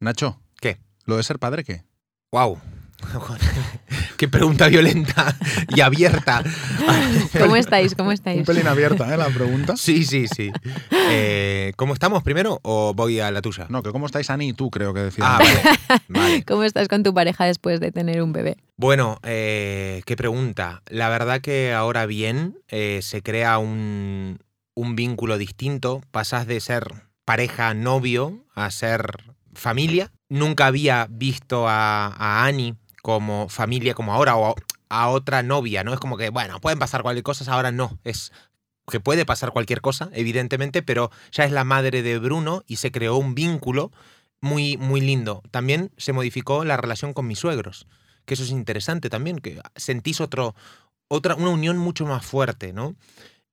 Nacho, ¿Qué? ¿lo de ser padre qué? ¡Wow! Qué pregunta violenta y abierta. ¿Cómo estáis? ¿Cómo Un estáis? pelín abierta, ¿eh? La pregunta. Sí, sí, sí. Eh, ¿Cómo estamos primero o voy a la tuya? No, que cómo estáis Ani y tú, creo que decían. Ah, vale. vale. ¿Cómo estás con tu pareja después de tener un bebé? Bueno, eh, qué pregunta. La verdad que ahora bien eh, se crea un, un vínculo distinto. Pasas de ser pareja, novio, a ser familia. Nunca había visto a, a Ani como familia como ahora o a otra novia, ¿no? Es como que, bueno, pueden pasar cualquier cosa, ahora no. Es que puede pasar cualquier cosa, evidentemente, pero ya es la madre de Bruno y se creó un vínculo muy, muy lindo. También se modificó la relación con mis suegros que eso es interesante también, que sentís otro, otra, una unión mucho más fuerte, ¿no?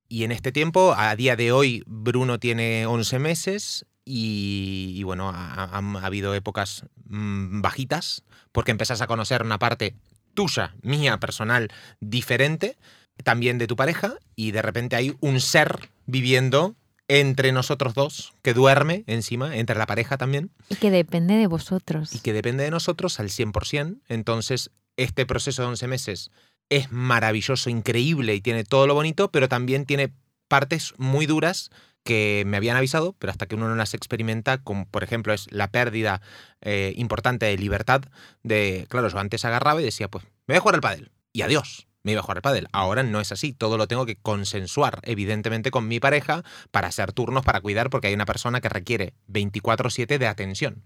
Y en este tiempo, a día de hoy, Bruno tiene 11 meses y, y bueno, ha, habido épocas mm, bajitas, porque empezás a conocer una parte tuya, mía, personal, diferente, también de tu pareja, y de repente hay un ser viviendo entre nosotros dos, que duerme encima, entre la pareja también Y que depende de vosotros. y que depende de nosotros al 100%. Entonces, este proceso de 11 meses es maravilloso, increíble y tiene todo lo bonito, pero también tiene partes muy duras que me habían avisado, pero hasta que uno no las experimenta, como por ejemplo es la pérdida eh, importante de libertad, de, claro, yo antes agarraba y decía, pues, me voy a jugar al pádel, y adiós, me iba a jugar al pádel. Ahora no es así, todo lo tengo que consensuar, evidentemente, con mi pareja para hacer turnos, para cuidar, porque hay una persona que requiere 24/7 de atención.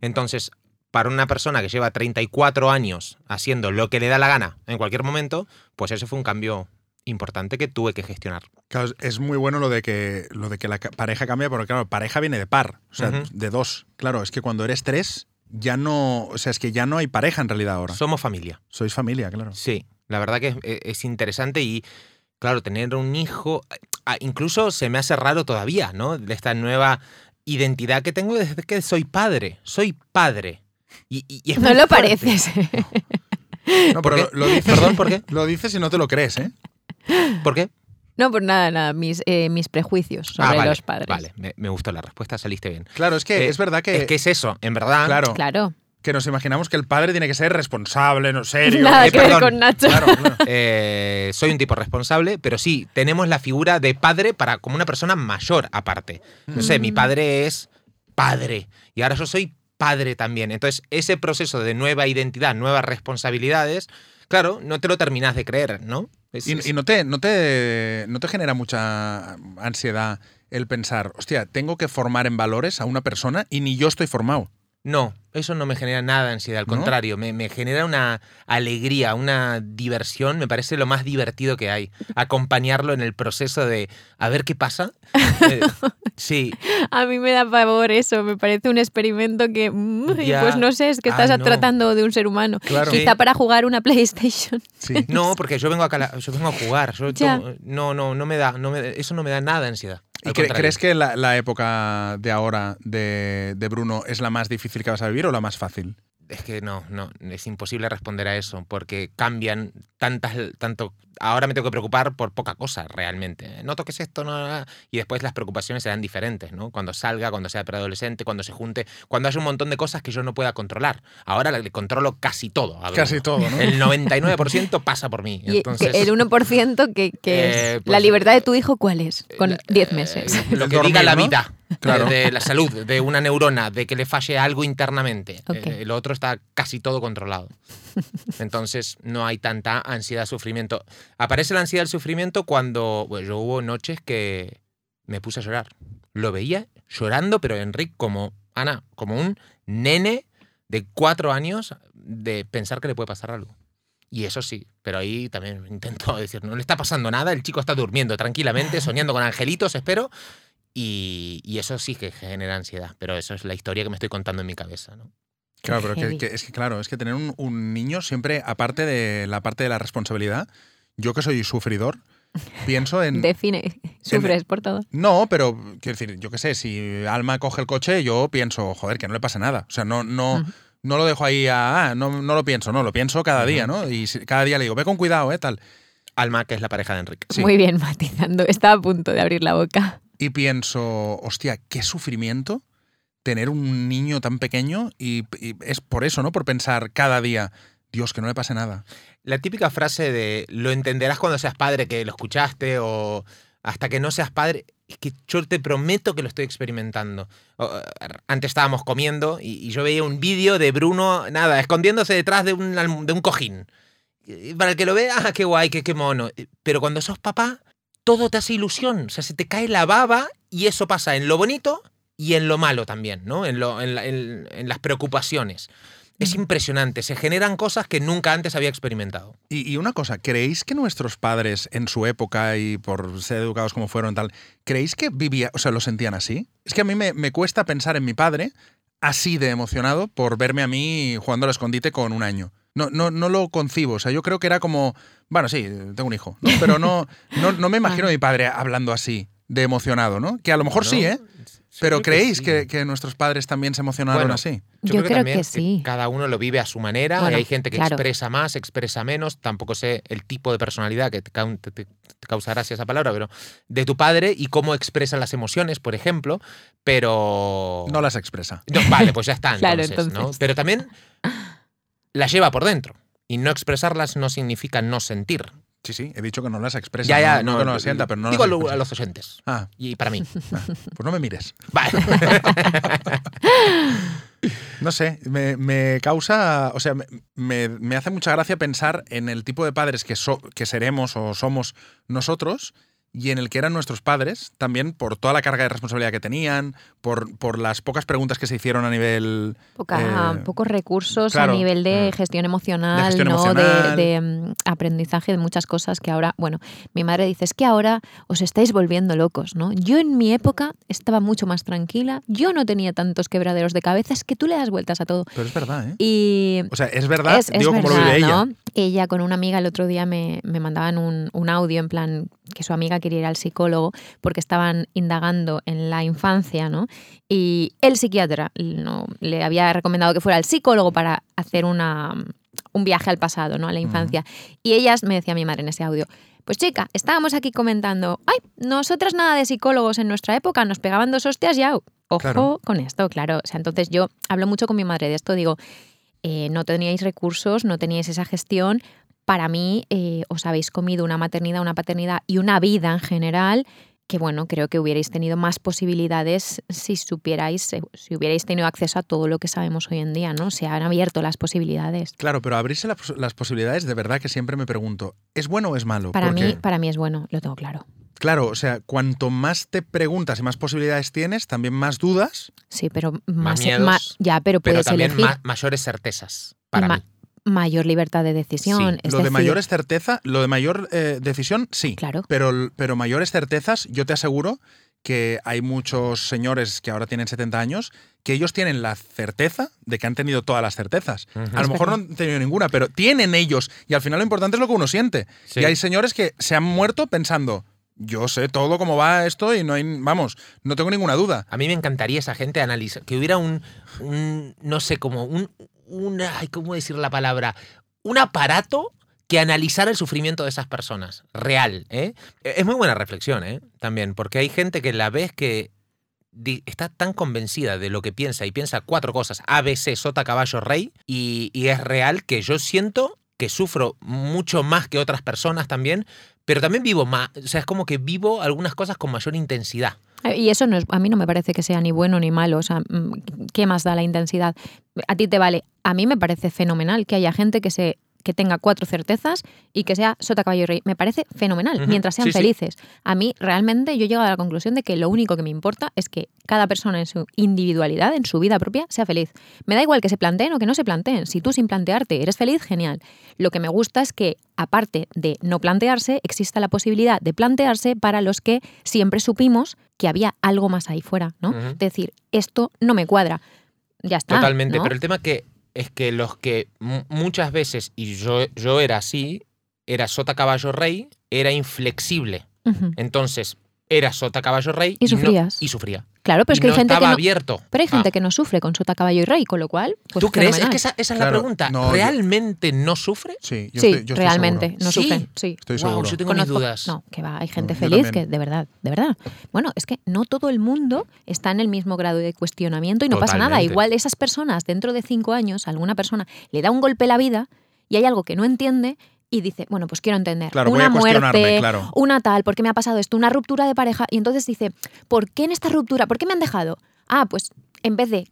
Entonces, para una persona que lleva 34 años haciendo lo que le da la gana en cualquier momento, pues eso fue un cambio importante que tuve que gestionar. Claro, es- muy bueno lo de que lo de que la pareja cambia, porque claro, pareja viene de par, o sea, de dos. Claro, es que cuando eres tres, ya no. O sea, es que ya no hay pareja en realidad ahora. Somos familia. Sois familia, claro. Sí, la verdad que es, e, es interesante y, claro, tener un hijo, incluso se me hace raro todavía, ¿no? De esta nueva identidad que tengo desde que soy padre. Soy padre. Y, y- y es No lo fuerte. pareces. No, ¿Por pero lo, lo dices. Perdón, ¿por qué? Lo dices y no te lo crees, ¿eh? ¿Por qué? No, por nada, nada. Mis, eh, mis prejuicios sobre Ah, vale, los padres. Vale, me, me gustó la respuesta, saliste bien. Claro, es que Eh, es verdad que. es que es eso, en verdad. claro, Claro. que nos imaginamos que el padre tiene que ser responsable, no serio. Nada eh, que ver con Nacho. Claro, claro. Eh, soy un tipo responsable, pero sí, tenemos la figura de padre para como una persona mayor aparte. No sé, mi Mm. padre es padre y ahora yo soy padre también. Entonces, ese proceso de nueva identidad, nuevas responsabilidades, claro, no te lo terminas de creer, ¿no? Es- es- Y, y no, te, no, te, no te genera mucha ansiedad el pensar, hostia, tengo que formar en valores a una persona y ni yo estoy formado. No, eso no me genera nada de ansiedad, al ¿No? contrario, me, me genera una alegría, una diversión, me parece lo más divertido que hay. Acompañarlo en el proceso de a ver qué pasa. Eh, sí, A mí me da pavor eso. Me parece un experimento que. mm, Ya. Pues no sé, es que Ah, estás no. tratando de un ser humano. Claro. Quizá Sí. para jugar una PlayStation. Sí. No, porque yo vengo a, cala- yo vengo a jugar. yo tomo- no, no, no me da, no me- eso no me da nada de ansiedad. ¿Y cre- crees que la, la época de ahora de, de Bruno es la más difícil que vas a vivir o la más fácil? Es que no, no, es imposible responder a eso, porque cambian tantas, tanto. Ahora me tengo que preocupar por poca cosa realmente. No toques esto, no, no, no. y después las preocupaciones serán diferentes, ¿no? Cuando salga, cuando sea preadolescente, cuando se junte, cuando haya un montón de cosas que yo no pueda controlar. Ahora le controlo casi todo. Casi todo, ¿no? El 99% pasa por mí. Y Entonces, el 1% que, que es. Eh, ¿La pues, libertad de tu hijo cuál es? Con la- 10 eh, meses. Lo El que dormir, diga la vida. Claro. De, de la salud, de una neurona, de que le falle algo internamente. Ok. Eh, lo otro está casi todo controlado. Entonces no hay tanta ansiedad, sufrimiento. Aparece la ansiedad, el sufrimiento cuando bueno, yo hubo noches que me puse a llorar. Lo veía llorando, pero Enrique como, Ana, como un nene de cuatro años de pensar que le puede pasar algo. Y eso sí, pero ahí también intento decir, no le está pasando nada, el chico está durmiendo tranquilamente, soñando con angelitos, espero. Y, y eso sí que genera ansiedad, pero eso es la historia que me estoy contando en mi cabeza, ¿no? Claro, pero que, que- es que claro, es que tener un, un niño siempre, aparte de la parte de la responsabilidad, yo que soy sufridor, pienso en... Define. Sufres por todo. No, pero quiero decir, yo qué sé, si Alma coge el coche, yo pienso, joder, que no le pasa nada. O sea, no, no, no lo dejo ahí a, ah, no, no lo pienso, no, lo pienso cada día, ¿no? Y si- cada día le digo, ve con cuidado, ¿eh? Tal. Alma, que es la pareja de Enrique. Sí. Muy bien, matizando. Estaba a punto de abrir la boca. Y pienso, hostia, qué sufrimiento tener un niño tan pequeño y, y es por eso, ¿no? Por pensar cada día, Dios, que no le pase nada. La típica frase de lo entenderás cuando seas padre, que lo escuchaste, o hasta que no seas padre, es que yo te prometo que lo estoy experimentando. Antes estábamos comiendo y, yo veía un vídeo de Bruno, nada, escondiéndose detrás de un, de un cojín. Para el que lo vea, ah, qué guay, qué, qué mono. Pero cuando sos papá, todo te hace ilusión. O sea, se te cae la baba y eso pasa en lo bonito y en lo malo también, ¿no? En, lo- en- en las preocupaciones. Es impresionante, se generan cosas que nunca antes había experimentado. Y, y una cosa, ¿creéis que nuestros padres en su época y por ser educados como fueron tal, ¿creéis que vivía, o sea, lo sentían así? Es que a mí me, me cuesta pensar en mi padre así de emocionado por verme a mí jugando al escondite con un año. No, no, no lo concibo. O sea, yo creo que era como, bueno, sí, tengo un hijo, ¿no? pero no, no, no me imagino a mi padre hablando así, de emocionado, ¿no? Que a lo mejor sí, ¿eh? Pero ¿creéis sí. que, que nuestros padres también se emocionaron Bueno, así? Yo creo también que sí. cada uno lo vive a su manera. Bueno, hay gente que claro. expresa más, expresa menos. Tampoco sé el tipo de personalidad que te, cau- te- te- te causa gracia esa palabra, pero de tu padre y cómo expresa las emociones, por ejemplo. Pero. No las expresa. No, vale, pues ya está. Claro, entonces, ¿no? entonces. Pero también las lleva por dentro. Y no expresarlas no significa no sentir. Sí, sí, he dicho que no las expresa. ya, ya, no, no, que no las sienta, pero no Digo a, las los oyentes. Ah, Y para mí. ah, pues no me mires. Vale. No sé, me, me causa, o sea, me, me- me hace mucha gracia pensar en el tipo de padres que, so- que seremos o somos nosotros y en el que eran nuestros padres, también por toda la carga de responsabilidad que tenían, por, por las pocas preguntas que se hicieron a nivel... Poca- eh, pocos recursos claro. a nivel de Mm. gestión emocional, De gestión ¿no? emocional. de, de, mm, aprendizaje de muchas cosas que ahora, bueno, mi madre dice, es que ahora os estáis volviendo locos, ¿no? Yo en mi época estaba mucho más tranquila, yo no tenía tantos quebraderos de cabeza, es que tú le das vueltas a todo. Pero es verdad, ¿eh? Y O sea, es verdad, es, es digo como lo vive ella. ¿no? Ella con una amiga el otro día me, me mandaban un, un audio en plan que su amiga quería ir al psicólogo porque estaban indagando en la infancia, ¿no? Y el psiquiatra no, le había recomendado que fuera al psicólogo para hacer una, un viaje al pasado, ¿no? A la infancia. Y ellas, me decía mi madre en ese audio, pues chica, estábamos aquí comentando, ay, nosotras nada de psicólogos en nuestra época, nos pegaban dos hostias y au. Ojo Claro. con esto, claro. O sea, entonces yo hablo mucho con mi madre de esto, digo, eh, no teníais recursos, no teníais esa gestión. Para mí, eh, os habéis comido una maternidad, una paternidad y una vida en general que, bueno, creo que hubierais tenido más posibilidades si supierais, eh, si hubierais tenido acceso a todo lo que sabemos hoy en día, ¿no? Se han abierto las posibilidades. Claro, pero abrirse la pos- las posibilidades, de verdad que siempre me pregunto, ¿es bueno o es malo? Para mí, para mí es bueno, lo tengo claro. Claro, o sea, cuanto más te preguntas y más posibilidades tienes, también más dudas. Sí, pero Más más, miedos, ma- ya, pero Pero puedes también elegir ma- mayores certezas. Para ma- mí. mayor libertad de decisión. Sí, es lo de mayores certeza, lo de mayor eh, decisión, sí. Claro. Pero, pero mayores certezas, yo te aseguro que hay muchos señores que ahora tienen 70 años que ellos tienen la certeza de que han tenido todas las certezas. A lo mejor no han tenido ninguna, pero tienen ellos. Y al final lo importante es lo que uno siente. Sí. Y hay señores que se han muerto pensando, yo sé todo cómo va esto y no hay, vamos, no tengo ninguna duda. A mí me encantaría esa gente analizar, que hubiera un, no sé, como un, ¿cómo decir la palabra? Un aparato que analizara el sufrimiento de esas personas, real. ¿eh? Es muy buena reflexión, ¿eh? También, porque hay gente que la ves que está tan convencida de lo que piensa y piensa cuatro cosas, A, B, C, sota, caballo, rey, y es real que yo siento que sufro mucho más que otras personas también, pero también vivo más, o sea, es como que vivo algunas cosas con mayor intensidad. Eh, Y eso no es, a mí no me parece que sea ni bueno ni malo. O sea, mm, ¿qué más da la intensidad? A ti te vale. A mí me parece fenomenal que haya gente que se que tenga cuatro certezas y que sea sota caballo y rey. Me parece fenomenal, mientras sean Sí, sí. felices. A mí realmente yo he llegado a la conclusión de que lo único que me importa es que cada persona en su individualidad, en su vida propia, sea feliz. Me da igual que se planteen o que no se planteen. Si tú sin plantearte eres feliz, genial. Lo que me gusta es que, aparte de no plantearse, exista la posibilidad de plantearse para los que siempre supimos que había algo más ahí fuera, ¿no? Ujú. Decir, esto no me cuadra. Ya está. Totalmente, ¿no? pero el tema que es que los que mu- muchas veces, y yo, yo era así, era sota caballo rey, era inflexible. Entonces, era sota, caballo, rey. Y no- sufrías. y sufría. Claro, pero es que hay gente que estaba no, abierto. pero hay gente Ah. que no sufre con sota, caballo y rey, con lo cual, pues ¿Tú crees? Es que esa, esa es Claro, la pregunta. no, yo- ¿Realmente no sufre? Sí, yo sí, estoy, yo realmente, no ¿Sí? sufren, sí. Estoy seguro. yo tengo mis dudas. No, que va, hay gente feliz que, de verdad, de verdad. Bueno, es que no todo el mundo está en el mismo grado de cuestionamiento y no pasa nada. Igual esas personas, dentro de cinco años, alguna persona le da un golpe a la vida y hay algo que no entiende y dice, bueno, pues quiero entender. Claro, voy una muerte, claro. una tal, ¿por qué me ha pasado esto? Una ruptura de pareja. Y entonces dice, ¿por qué en esta ruptura? ¿Por qué me han dejado? Ah, pues en vez de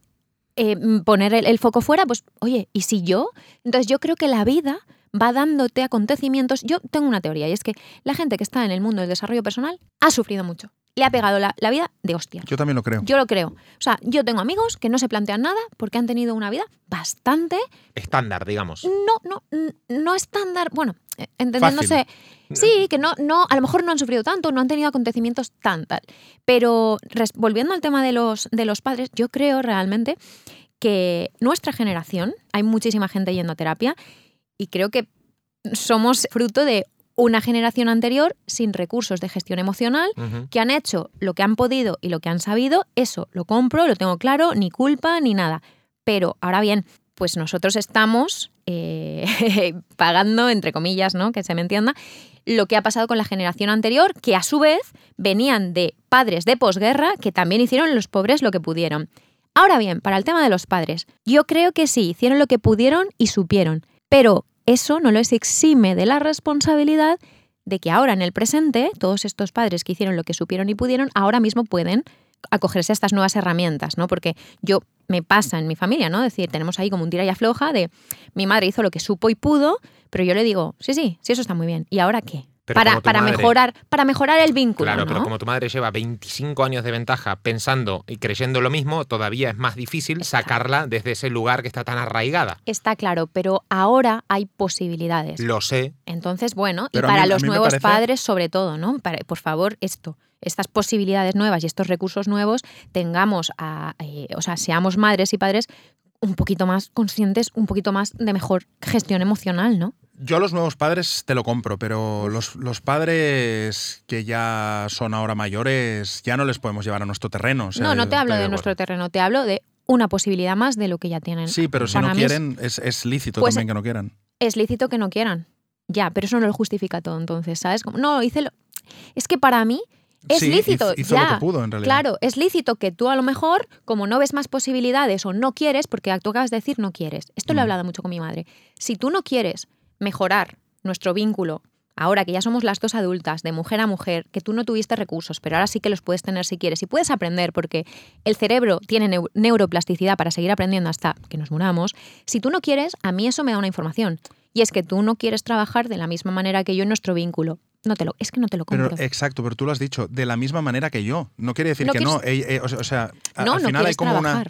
eh, poner el, el foco fuera, pues, oye, ¿y si yo? Entonces yo creo que la vida va dándote acontecimientos. Yo tengo una teoría y es que la gente que está en el mundo del desarrollo personal ha sufrido mucho. Le ha pegado la, la vida de hostia. Yo también lo creo. Yo lo creo. O sea, yo tengo amigos que no se plantean nada porque han tenido una vida bastante Estándar, digamos. no, no, no estándar, bueno, eh, entendiéndose, Fácil. sí, que no, no, a lo mejor no han sufrido tanto, no han tenido acontecimientos tan tal. Pero res- volviendo al tema de los, de los padres, yo creo realmente que nuestra generación, hay muchísima gente yendo a terapia y creo que somos fruto de una generación anterior sin recursos de gestión emocional que han hecho lo que han podido y lo que han sabido, eso lo compro, lo tengo claro, ni culpa ni nada. Pero ahora bien, pues nosotros estamos eh, pagando, entre comillas, ¿no? Que se me entienda, lo que ha pasado con la generación anterior, que a su vez venían de padres de posguerra que también hicieron los pobres lo que pudieron. Ahora bien, para el tema de los padres, yo creo que sí, hicieron lo que pudieron y supieron, pero eso no les exime de la responsabilidad de que ahora en el presente, todos estos padres que hicieron lo que supieron y pudieron, ahora mismo pueden acogerse a estas nuevas herramientas, ¿no? Porque yo me pasa en mi familia, ¿no? Es decir, tenemos ahí como un tira y afloja de mi madre hizo lo que supo y pudo, pero yo le digo, sí, sí, sí, eso está muy bien. ¿Y ahora qué? Para para madre. mejorar, para mejorar el vínculo, Claro, ¿no? pero como tu madre lleva 25 años de ventaja pensando y creyendo lo mismo, todavía es más difícil sacarla desde ese lugar que está tan arraigada. Está claro, pero ahora hay posibilidades. Lo sé. Entonces, bueno, Pero y para mí- los nuevos parece- padres sobre todo, ¿no? Para- por favor, esto, estas posibilidades nuevas y estos recursos nuevos, tengamos, a, eh, o sea, seamos madres y padres un poquito más conscientes, un poquito más de mejor gestión emocional, ¿no? Yo a los nuevos padres te lo compro, pero los, los padres que ya son ahora mayores ya no les podemos llevar a nuestro terreno. o sea, no, no te hablo de nuestro terreno, te hablo de una posibilidad más de lo que ya tienen. Sí, pero si Para no quieren, es, es lícito Pues- también que no quieran. es lícito que no quieran. Ya, pero eso no lo justifica todo, entonces, ¿sabes? No, hice lo... Es que para mí es Sí, lícito, hizo, ya. lo que pudo, en realidad. Claro, es lícito que tú a lo mejor, como no ves más posibilidades o no quieres, porque tú acabas de decir no quieres. Esto lo he Mm. hablado mucho con mi madre. Si tú no quieres mejorar nuestro vínculo, ahora que ya somos las dos adultas, de mujer a mujer, que tú no tuviste recursos, pero ahora sí que los puedes tener si quieres y puedes aprender, porque el cerebro tiene neu- neuroplasticidad para seguir aprendiendo hasta que nos muramos. Si tú no quieres, a mí eso me da una información. Y es que tú no quieres trabajar de la misma manera que yo en nuestro vínculo. No te lo, es que no te lo compro. Pero exacto, pero tú lo has dicho, de la misma manera que yo. No quiere decir No que no. eh, eh, o sea, no, al no final hay como una.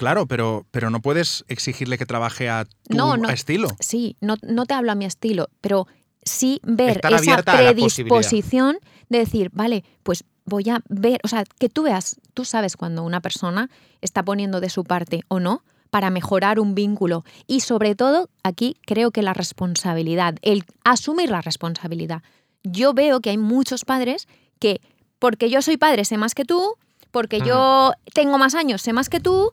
Claro, pero, pero no puedes exigirle que trabaje a tu No, no. estilo. Sí, no, no te hablo a mi estilo, pero sí ver Estar esa a predisposición de decir, vale, pues voy a ver, o sea, que tú veas, tú sabes cuando una persona está poniendo de su parte o no para mejorar un vínculo. Y sobre todo, aquí creo que la responsabilidad, el asumir la responsabilidad. Yo veo que hay muchos padres que, porque yo soy padre, sé más que tú, porque yo tengo más años, sé más que tú,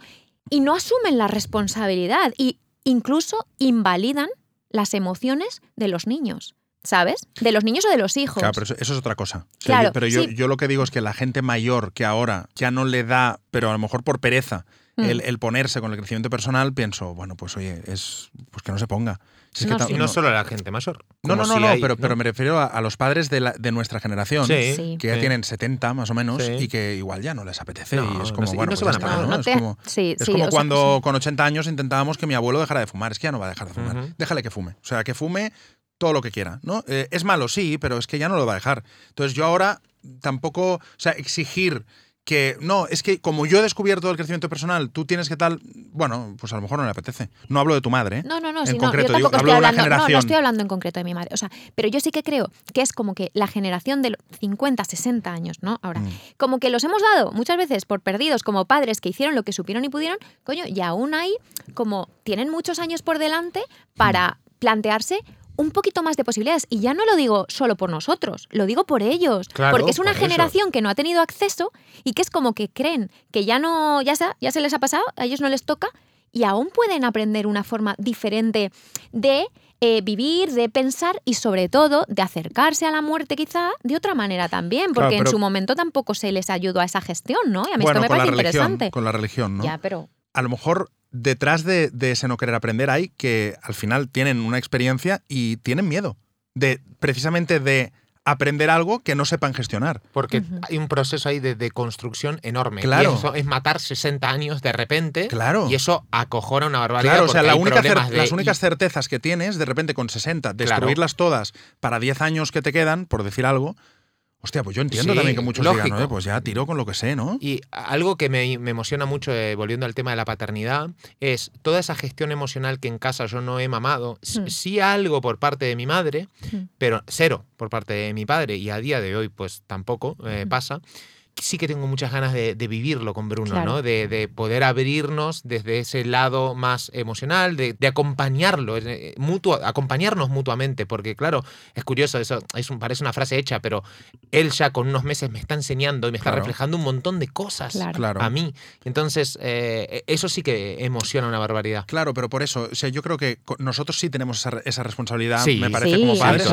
y no asumen la responsabilidad y incluso invalidan las emociones de los niños, ¿sabes? De los niños o de los hijos. Claro, pero eso, eso es otra cosa. O sea, Claro, yo- pero yo, sí. yo lo que digo es que la gente mayor que ahora ya no le da, pero a lo mejor por pereza, Mm. el, el ponerse con el crecimiento personal, pienso, bueno, pues oye, es pues que no se ponga. Si es No, que ta- Y no solo a la gente mayor. No, no, no, si no, hay- pero, pero me refiero a, a los padres de, la- de nuestra generación, Sí, Sí. que ya sí. tienen 70 más o menos Sí. y que igual ya no les apetece. No, y es como, bueno, no se pues van Es como, es sea, cuando con 80 años intentábamos que mi abuelo dejara de fumar. Es que ya no va a dejar de fumar. Déjale que fume. O sea, que fume todo lo que quiera, ¿no? Eh, es malo, sí, pero es que ya no lo va a dejar. Entonces yo ahora tampoco, o sea, exigir que, no, es que como yo he descubierto el crecimiento personal, tú tienes que tal, bueno, pues a lo mejor no le apetece. No hablo de tu madre, ¿eh? No, no, no, En sí, no, concreto, yo digo, tampoco hablo estoy de una hablando, no, no generación. estoy hablando en concreto de mi madre, o sea, pero yo sí que creo que es como que la generación de los 50, 60 años, ¿no? Ahora, Mm. como que los hemos dado muchas veces por perdidos como padres que hicieron lo que supieron y pudieron, coño, y aún hay como tienen muchos años por delante para plantearse un poquito más de posibilidades. Y ya no lo digo solo por nosotros, lo digo por ellos. Claro, porque es una por eso. generación que no ha tenido acceso y que es como que creen que ya no, ya, está, ya se les ha pasado, a ellos no les toca y aún pueden aprender una forma diferente de eh, vivir, de pensar y sobre todo de acercarse a la muerte quizá de otra manera también, Claro, porque en su momento tampoco se les ayudó a esa gestión, ¿no? Y a mí bueno, esto me parece religión, interesante. con la religión, ¿no? Ya, pero a lo mejor detrás de, de ese no querer aprender hay que al final tienen una experiencia y tienen miedo de precisamente de aprender algo que no sepan gestionar. Porque hay un proceso ahí de, de construcción enorme. Claro. Y eso es matar 60 años de repente. Claro. Y eso acojona una barbaridad. Claro, o sea, la única de- las únicas certezas que tienes, de repente con 60, Claro. destruirlas todas para 10 años que te quedan, por decir algo. Hostia, pues yo entiendo Sí, también que muchos lógico. digan, "Oye, pues ya tiro con lo que sé, ¿no? Y algo que me, me emociona mucho, eh, volviendo al tema de la paternidad, es toda esa gestión emocional que en casa yo no he mamado. Hmm. Sí algo por parte de mi madre, Hmm. pero cero por parte de mi padre. Y a día de hoy, pues tampoco eh, Ujú. pasa. Sí que tengo muchas ganas de, de vivirlo con Bruno, Claro. ¿no? De, de poder abrirnos desde ese lado más emocional, de, de acompañarlo, eh, mutuo, acompañarnos mutuamente, porque claro, es curioso, eso es un- parece una frase hecha, pero él ya con unos meses me está enseñando y me está Claro. reflejando un montón de cosas Claro. A mí. Entonces, eh, eso sí que emociona una barbaridad. Claro, pero por eso, o sea, yo creo que nosotros sí tenemos esa, re- esa responsabilidad, Sí. me parece, sí, como padres.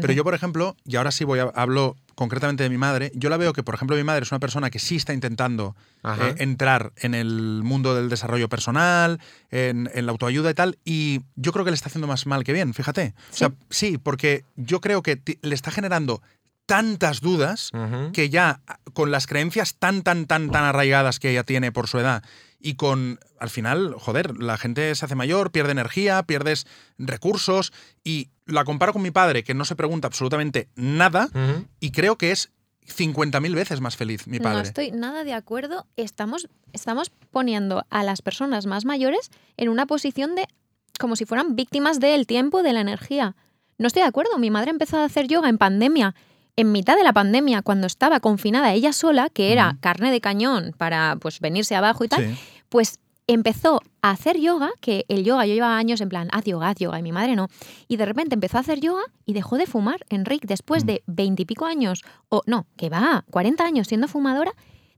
Pero yo, por ejemplo, y ahora sí voy a hablo concretamente de mi madre, yo la veo que, por ejemplo, mi madre es una persona que sí está intentando eh, entrar en el mundo del desarrollo personal, en, en la autoayuda y tal, y yo creo que le está haciendo más mal que bien, fíjate. O sea, sí, porque yo creo que le está generando tantas dudas que ya con las creencias tan, tan, tan, tan arraigadas que ella tiene por su edad y con, al final, joder, la gente se hace mayor, pierde energía, pierdes recursos y la comparo con mi padre que no se pregunta absolutamente nada y creo que es 50.000 veces más feliz mi No padre. estoy nada de acuerdo. Estamos, estamos poniendo a las personas más mayores en una posición de como si fueran víctimas del tiempo, de la energía. No estoy de acuerdo. Mi madre empezó a hacer yoga en pandemia. En mitad de la pandemia, cuando estaba confinada ella sola, que era carne de cañón para pues venirse abajo y tal, Sí. pues empezó a hacer yoga, que el yoga yo llevaba años en plan, haz yoga, haz yoga, y mi madre no. Y de repente empezó a hacer yoga y dejó de fumar. Enrique, después Mm. de veintipico años, o no, que va, 40 años siendo fumadora,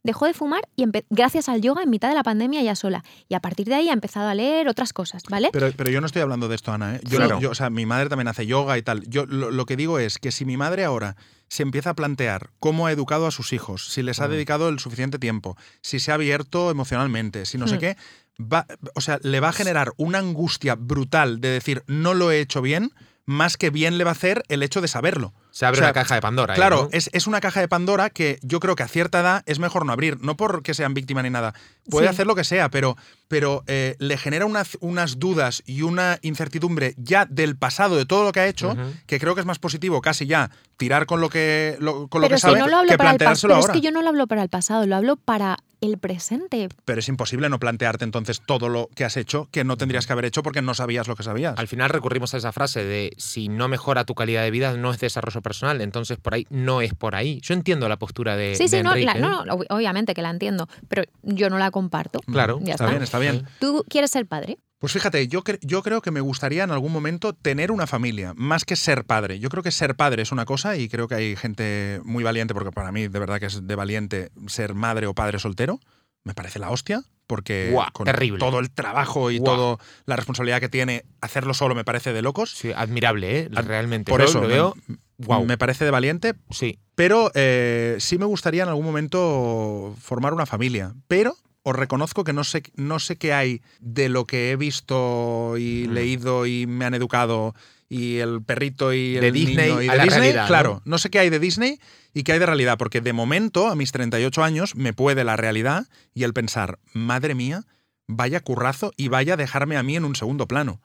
dejó de fumar y gracias al yoga en mitad de la pandemia ella sola. Y a partir de ahí ha empezado a leer otras cosas, ¿vale? Pero, pero yo no estoy hablando de esto, Ana. ¿eh? Yo, Claro. yo- o sea, mi madre también hace yoga y tal. Yo lo, lo que digo es que si mi madre ahora se empieza a plantear cómo ha educado a sus hijos, si les ha Mm. dedicado el suficiente tiempo, si se ha abierto emocionalmente, si no sé Hmm. qué, va, o sea, le va a generar una angustia brutal de decir no lo he hecho bien, más que bien le va a hacer el hecho de saberlo. Se abre O sea, una caja de Pandora. ahí, Claro, ¿no? es, es una caja de Pandora que yo creo que a cierta edad es mejor no abrir, no porque sean víctima ni nada. Puede Sí. hacer lo que sea, pero, pero eh, le genera unas, unas dudas y una incertidumbre ya del pasado, de todo lo que ha hecho, que creo que es más positivo casi ya tirar con lo que, lo, con lo pero que si sabe no lo hablo que para el pasado, planteárselo pero es ahora. que yo no lo hablo para el pasado, lo hablo para el presente. Pero es imposible no plantearte entonces todo lo que has hecho que no tendrías que haber hecho porque no sabías lo que sabías. Al final recurrimos a esa frase de si no mejora tu calidad de vida no es desarrollo personal, entonces por ahí no es por ahí. Yo entiendo la postura de, Sí, de sí, no, la- ¿eh? no, no, ob- obviamente que la entiendo, pero yo no la comparto. Claro, Ya está está. bien, está bien. ¿Tú quieres ser padre? Pues fíjate, yo, cre- yo creo que me gustaría en algún momento tener una familia, más que ser padre. Yo creo que ser padre es una cosa y creo que hay gente muy valiente, porque para mí de verdad que es de valiente ser madre o padre soltero. Me parece la hostia, porque con terrible. todo el trabajo y toda la responsabilidad que tiene, hacerlo solo me parece de locos. Sí, admirable, ¿eh? Realmente. Por Yo eso lo me- veo. Wow. me parece de valiente, Sí. pero eh, sí me gustaría en algún momento formar una familia. Pero os reconozco que no sé, no sé qué hay de lo que he visto y Mm. leído y me han educado y el perrito y el De Disney niño y a de la Disney. realidad, claro, ¿no? sé qué hay de Disney y qué hay de realidad, porque de momento, a mis 38 años, me puede la realidad y el pensar, madre mía, vaya currazo y vaya a dejarme a mí en un segundo plano.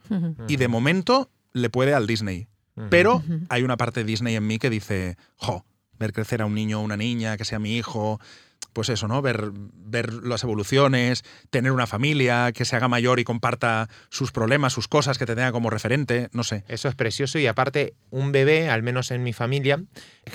Y de momento le puede al Disney. Pero hay una parte de Disney en mí que dice, jo, ver crecer a un niño o una niña, que sea mi hijo, pues eso, ¿no? Ver, ver las evoluciones, tener una familia, que se haga mayor y comparta sus problemas, sus cosas, que te tenga como referente, no sé. Eso es precioso y aparte un bebé, al menos en mi familia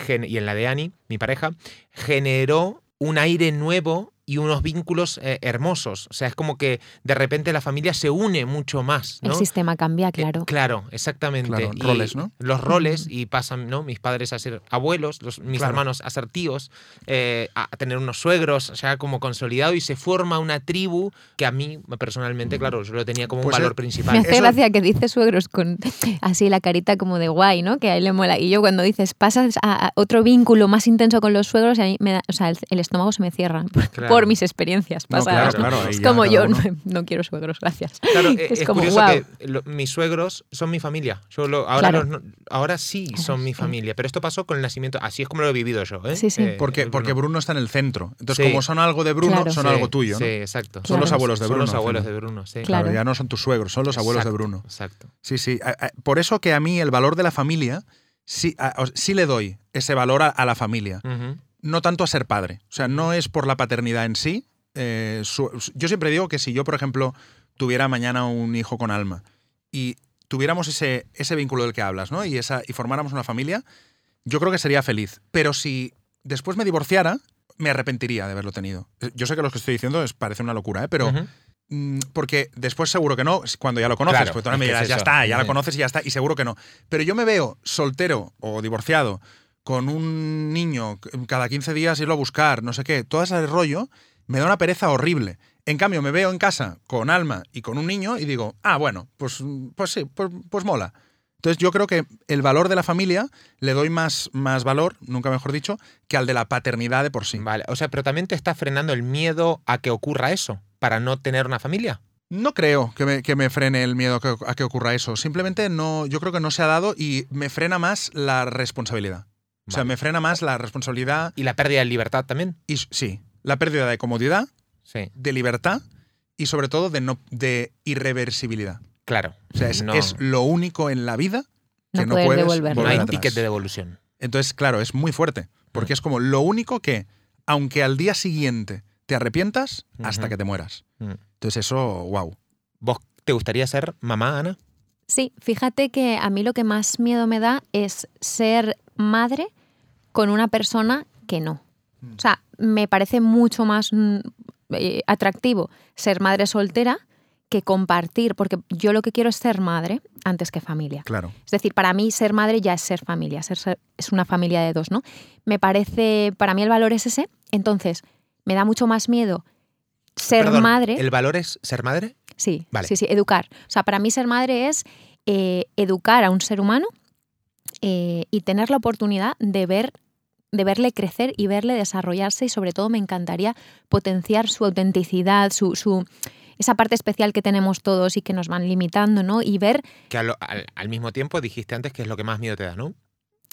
y en la de Ani, mi pareja, generó un aire nuevo y unos vínculos eh, hermosos. O sea, es como que de repente la familia se une mucho más. ¿no? El sistema cambia, Eh, claro. claro, exactamente. Claro, Y roles, ¿no? Los roles y pasan, ¿no? Mis padres a ser abuelos, los, mis Claro. hermanos a ser tíos, eh, a a tener unos suegros, ya como consolidado y se forma una tribu que a mí personalmente, claro, yo lo tenía como Pues, un valor eh, principal. Me hace Eso- gracia que dice suegros con así la carita como de guay, ¿no? Que a él le mola. Y yo cuando dices pasas a, a otro vínculo más intenso con los suegros, a mí me da, o sea, el, el estómago se me cierra Claro. por mis experiencias pasadas. es ya como yo, uno. no, no quiero suegros, gracias. Claro, eh, Es es, como, curioso guau. que lo- mis suegros son mi familia. Yo lo- ahora, los ahora sí son mi familia, pero esto pasó con el nacimiento. Así es como lo he vivido yo. ¿eh? Sí, sí. Eh, Porque, el porque Bruno está en el centro. Entonces, Sí. como son algo de Bruno, Claro. son Sí, algo tuyo. Sí, exacto. Son los abuelos de Son Bruno. los al abuelos de Bruno, sí. Claro. Ya no son tus suegros, son los abuelos de Bruno. Exacto. Sí, sí. Por eso que a mí el valor de la familia, sí, a- sí le doy ese valor a, a la familia. Ujú. No tanto a ser padre. O sea, no es por la paternidad en sí. eh, su- yo siempre digo que si yo, por ejemplo, tuviera mañana un hijo con alma y tuviéramos ese, ese vínculo del que hablas, ¿no? Y, esa, y formáramos una familia, yo creo que sería feliz. Pero si después me divorciara, me arrepentiría de haberlo tenido. Eh, Yo sé que lo que estoy diciendo es, parece una locura, ¿eh? pero. Mm, Porque después seguro que no, cuando ya lo conoces, Claro, porque tú es me es dirás, ya está, ya Sí. lo conoces y ya está, y seguro que no. Pero yo me veo soltero o divorciado con un niño cada 15 días irlo a buscar, no sé qué, todo ese rollo, me da una pereza horrible. En cambio, me veo en casa con Alma y con un niño y digo, ah, bueno, pues, pues sí, pues, pues mola. Entonces yo creo que el valor de la familia le doy más, más valor, nunca mejor dicho, que al de la paternidad de por sí. Vale, o sea, pero también te está frenando el miedo a que ocurra eso, para no tener una familia. No creo que me, que me frene el miedo que- a que ocurra eso. Simplemente no, yo creo que no se ha dado y me frena más la responsabilidad. O sea, Vale. me frena más la responsabilidad Y la pérdida de libertad también. y sí, la pérdida de comodidad, Sí, de libertad y sobre todo de no de irreversibilidad. claro. O sea, es, No- es lo único en la vida que No no, puedes devolverlo. No hay atrás. ticket de devolución. Entonces, claro, es muy fuerte, porque es como lo único que, aunque al día siguiente te arrepientas, hasta que te mueras. Mm. Entonces eso, wow. ¿Vos te gustaría ser mamá, Ana? Sí, fíjate que a mí lo que más miedo me da es ser madre con una persona que no. O sea, me parece mucho más mm, eh, atractivo ser madre soltera que compartir, porque yo lo que quiero es ser madre antes que familia. Claro. Es decir, para mí ser madre ya es ser familia, ser, ser- es una familia de dos, ¿no? Me parece, para mí el valor es ese, entonces me da mucho más miedo ser Perdón, madre. ¿El valor es ser madre? Sí, Vale. sí, sí, educar. O sea, para mí ser madre es eh, educar a un ser humano eh, y tener la oportunidad de ver de verle crecer y verle desarrollarse y sobre todo me encantaría potenciar su autenticidad, su, su- esa parte especial que tenemos todos y que nos van limitando, ¿no? Y ver, Que al, al- al mismo tiempo dijiste antes que es lo que más miedo te da, ¿no?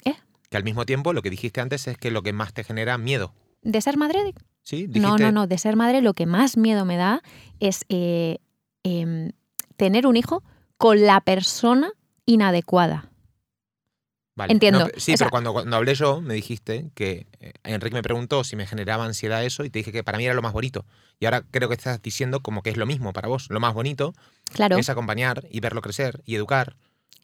¿Eh? Que al mismo tiempo lo que dijiste antes es que lo que más te genera miedo. de ser madre, ¿Sí? no, Dijiste- no, no, de ser madre lo que más miedo me da es eh, em, tener un hijo con la persona inadecuada. Vale. Entiendo. No, sí, O sea- pero cuando, cuando hablé yo, me dijiste que eh, Enrique me preguntó si me generaba ansiedad eso y te dije que para mí era lo más bonito. Y ahora creo que estás diciendo como que es lo mismo para vos. Lo más bonito Claro. es acompañar y verlo crecer y educar.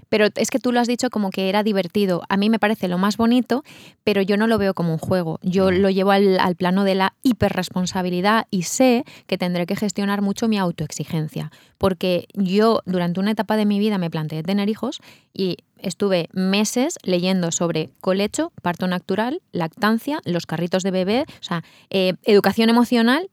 Pero es que tú lo has dicho como que era divertido. A mí me parece lo más bonito, pero yo no lo veo como un juego. Yo lo llevo al, al plano de la hiperresponsabilidad y sé que tendré que gestionar mucho mi autoexigencia. Porque yo durante una etapa de mi vida me planteé tener hijos y estuve meses leyendo sobre colecho, parto natural, lactancia, los carritos de bebé, o sea, eh, educación emocional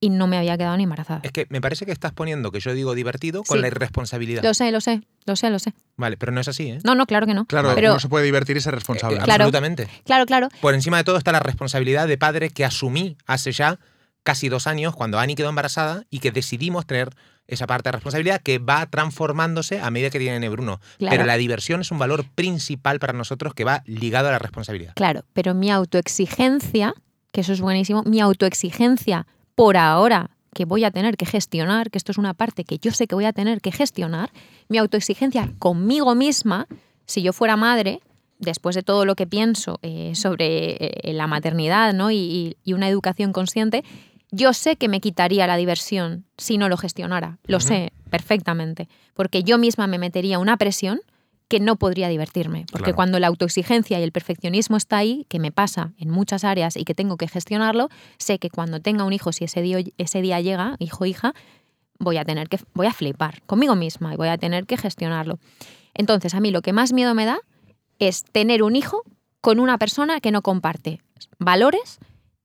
y no me había quedado ni embarazada. Es que me parece que estás poniendo que yo digo divertido con Sí. la irresponsabilidad. Lo sé, lo sé, lo sé, lo sé. Vale, pero no es así, ¿eh? No, no, claro que no. Claro, pero, uno se puede divertir y ser responsable. Eh, eh, Claro. Absolutamente. claro, claro. Por encima de todo está la responsabilidad de padre que asumí hace ya casi dos años cuando Ani quedó embarazada y que decidimos tener esa parte de responsabilidad que va transformándose a medida que tiene Bruno. Claro. Pero la diversión es un valor principal para nosotros que va ligado a la responsabilidad. Claro, pero mi autoexigencia, que eso es buenísimo, mi autoexigencia por ahora que voy a tener que gestionar, que esto es una parte que yo sé que voy a tener que gestionar, mi autoexigencia conmigo misma, si yo fuera madre, después de todo lo que pienso eh, sobre eh, la maternidad ¿no? y, una educación consciente, yo sé que me quitaría la diversión si no lo gestionara. Lo sé perfectamente. Porque yo misma me metería una presión que no podría divertirme. Porque Claro. cuando la autoexigencia y el perfeccionismo está ahí, que me pasa en muchas áreas y que tengo que gestionarlo, sé que cuando tenga un hijo, si ese día, ese día llega, hijo o hija, voy a tener que voy a flipar conmigo misma y voy a tener que gestionarlo. Entonces, a mí lo que más miedo me da es tener un hijo con una persona que no comparte valores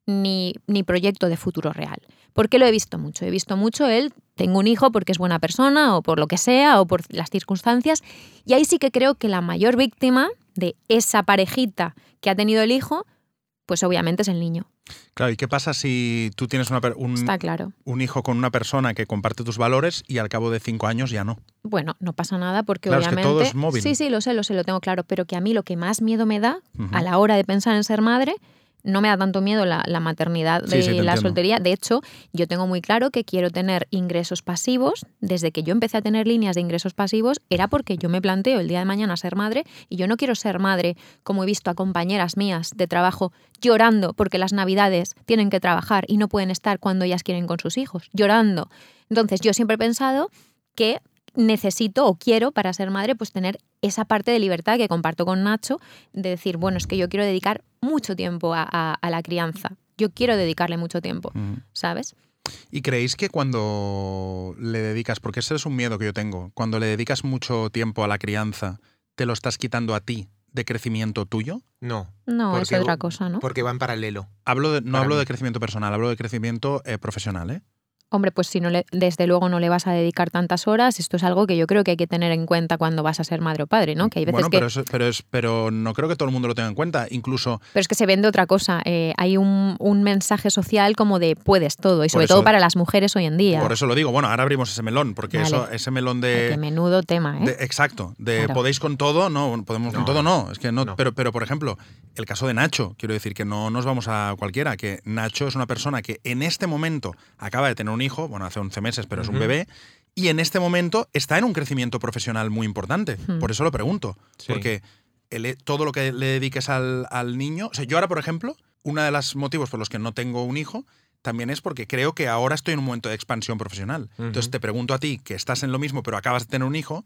ni, ni proyecto de futuro real. Porque lo he visto mucho. He visto mucho el tengo un hijo porque es buena persona o por lo que sea o por las circunstancias. Y ahí sí que creo que la mayor víctima de esa parejita que ha tenido el hijo, pues obviamente es el niño. Claro, ¿y qué pasa si tú tienes una un, Está claro. un hijo con una persona que comparte tus valores y al cabo de cinco años ya no? Bueno, no pasa nada porque Claro, es que obviamente. todo es móvil. Sí, sí, lo sé, lo sé, lo tengo claro. Pero que a mí lo que más miedo me da a la hora de pensar en ser madre, no me da tanto miedo la, la maternidad de sí, la soltería. De hecho, yo tengo muy claro que quiero tener ingresos pasivos. Desde que yo empecé a tener líneas de ingresos pasivos, era porque yo me planteo el día de mañana ser madre y yo no quiero ser madre como he visto a compañeras mías de trabajo llorando porque las navidades tienen que trabajar y no pueden estar cuando ellas quieren con sus hijos, llorando. Entonces, yo siempre he pensado que necesito o quiero para ser madre pues tener esa parte de libertad que comparto con Nacho de decir, bueno, es que yo quiero dedicar mucho tiempo a, a- a la crianza. Yo quiero dedicarle mucho tiempo. ¿sabes? ¿Y creéis que cuando le dedicas, porque ese es un miedo que yo tengo, cuando le dedicas mucho tiempo a la crianza, te lo estás quitando a ti de crecimiento tuyo? No, No, Porque es otra cosa, ¿no? porque va en paralelo. Hablo de- no hablo mí. de crecimiento personal, hablo de crecimiento eh, profesional, ¿eh? Hombre, pues si no le, desde luego no le vas a dedicar tantas horas, esto es algo que yo creo que hay que tener en cuenta cuando vas a ser madre o padre, ¿no? Que hay veces bueno, que... pero, eso- pero, es, pero no creo que todo el mundo lo tenga en cuenta. Incluso, Pero es que se vende otra cosa. eh, hay un, un mensaje social como de puedes todo, y sobre eso- todo para las mujeres hoy en día. por eso lo digo, bueno, ahora abrimos ese melón, porque Vale. eso, ese melón de, Qué menudo tema, ¿eh? de- exacto, de Claro. podéis con todo, no, podemos con todo, no, es que no, no. Pero, pero por ejemplo, el caso de Nacho, quiero decir que no nos vamos a cualquiera, que Nacho es una persona que en este momento acaba de tener un hijo, bueno, hace 11 meses, pero es un bebé, y en este momento está en un crecimiento profesional muy importante. Por eso lo pregunto, Sí. porque el- todo lo que le dediques al, al niño, o sea, yo ahora, por ejemplo, uno de los motivos por los que no tengo un hijo también es porque creo que ahora estoy en un momento de expansión profesional. Entonces te pregunto a ti, que estás en lo mismo pero acabas de tener un hijo,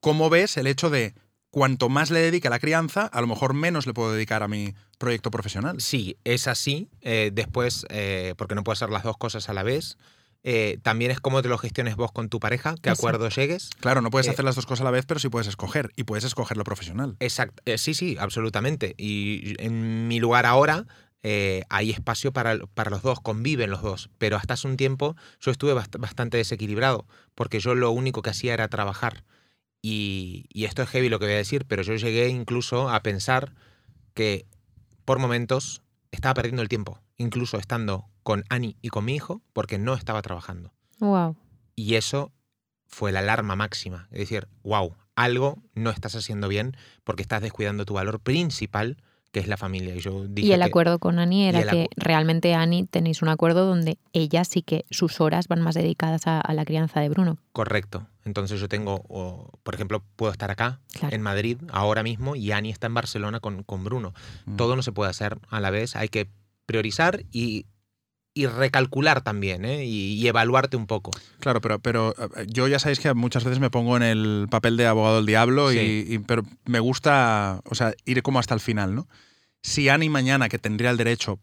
¿cómo ves el hecho de cuanto más le dedique a la crianza, a lo mejor menos le puedo dedicar a mi proyecto profesional? Sí, es así. eh, después, eh, porque no puedes hacer las dos cosas a la vez. Eh, también es cómo te lo gestiones vos con tu pareja, qué Exacto. acuerdo llegues. Claro, no puedes Eh, hacer las dos cosas a la vez, pero sí puedes escoger, y puedes escoger lo profesional. Exacto. eh, sí, sí, absolutamente. Y en mi lugar ahora eh, hay espacio para, para los dos, conviven los dos. Pero hasta hace un tiempo yo estuve bast- bastante desequilibrado, porque yo lo único que hacía era trabajar. Y, y esto es heavy lo que voy a decir, pero yo llegué incluso a pensar que por momentos estaba perdiendo el tiempo, incluso estando con Ani y con mi hijo, porque no estaba trabajando. Wow. Y eso fue la alarma máxima. Es decir, wow, algo no estás haciendo bien porque estás descuidando tu valor principal, que es la familia. Y, yo dije Y el que- acuerdo con Ani era que realmente Ani tenéis un acuerdo donde ella sí que sus horas van más dedicadas a, a la crianza de Bruno. Correcto. Entonces yo tengo, o, por ejemplo, puedo estar acá, Claro. en Madrid, ahora mismo, y Ani está en Barcelona con, con Bruno. Mm. Todo no se puede hacer a la vez, hay que priorizar y, y recalcular también, ¿eh? y, y evaluarte un poco. Claro, pero, pero eh, yo ya sabéis que muchas veces me pongo en el papel de abogado del diablo, y- pero me gusta, o sea, ir como hasta el final, ¿no? Si Ani mañana, que tendría el derecho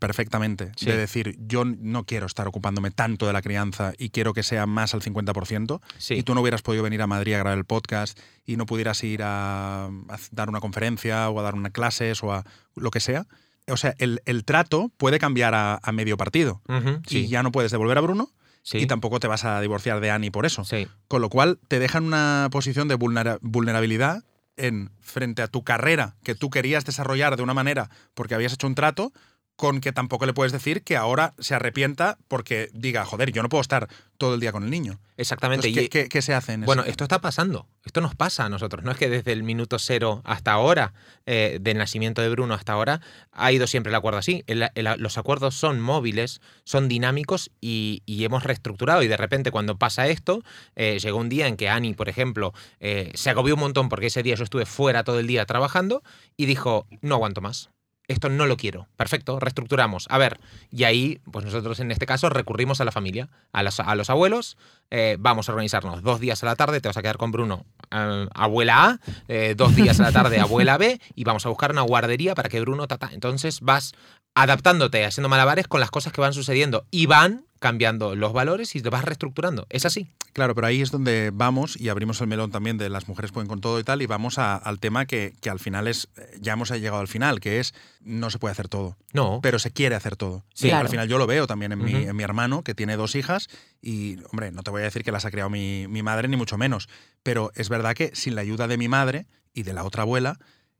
perfectamente Sí. de decir, yo no quiero estar ocupándome tanto de la crianza y quiero que sea más al 50%, Sí, y tú no hubieras podido venir a Madrid a grabar el podcast y no pudieras ir a, a dar una conferencia o a dar unas clases o a lo que sea, o sea, el, el trato puede cambiar a, a medio partido. Ujú, Y sí, ya no puedes devolver a Bruno sí, y tampoco te vas a divorciar de Ani por eso. sí, Con lo cual te deja en una posición de vulnera- vulnerabilidad en frente a tu carrera que tú querías desarrollar de una manera porque habías hecho un trato con que tampoco le puedes decir que ahora se arrepienta porque diga, joder, yo no puedo estar todo el día con el niño. exactamente. Entonces, y- ¿qué, qué- se hace en Bueno, esto está pasando. Esto nos pasa a nosotros. No es que desde el minuto cero hasta ahora, eh, del nacimiento de Bruno hasta ahora, ha ido siempre el acuerdo así. El- el- los acuerdos son móviles, son dinámicos y, y hemos reestructurado. Y de repente, cuando pasa esto, eh, llegó un día en que Ani, por ejemplo, eh, se agobió un montón porque ese día yo estuve fuera todo el día trabajando y dijo: No aguanto más. Esto no lo quiero. Perfecto, reestructuramos. A ver, y ahí, pues nosotros en este caso recurrimos a la familia, a los, a los abuelos. eh, vamos a organizarnos dos días a la tarde, te vas a quedar con Bruno eh, abuela A, eh, dos días a la tarde abuela B y vamos a buscar una guardería para que Bruno tata. Entonces vas adaptándote, haciendo malabares con las cosas que van sucediendo y van cambiando los valores y te vas reestructurando. Es así. Claro, pero ahí es donde vamos y abrimos el melón también de las mujeres pueden con todo y tal y vamos a- al tema que, que al final es, ya hemos llegado al final, que es no se puede hacer todo, No. pero se quiere hacer todo. Sí. Claro. Al final yo lo veo también en, mi, en mi hermano, que tiene dos hijas y, hombre, no te voy a decir que las ha criado mi, mi madre ni mucho menos, pero es verdad que sin la ayuda de mi madre y de la otra abuela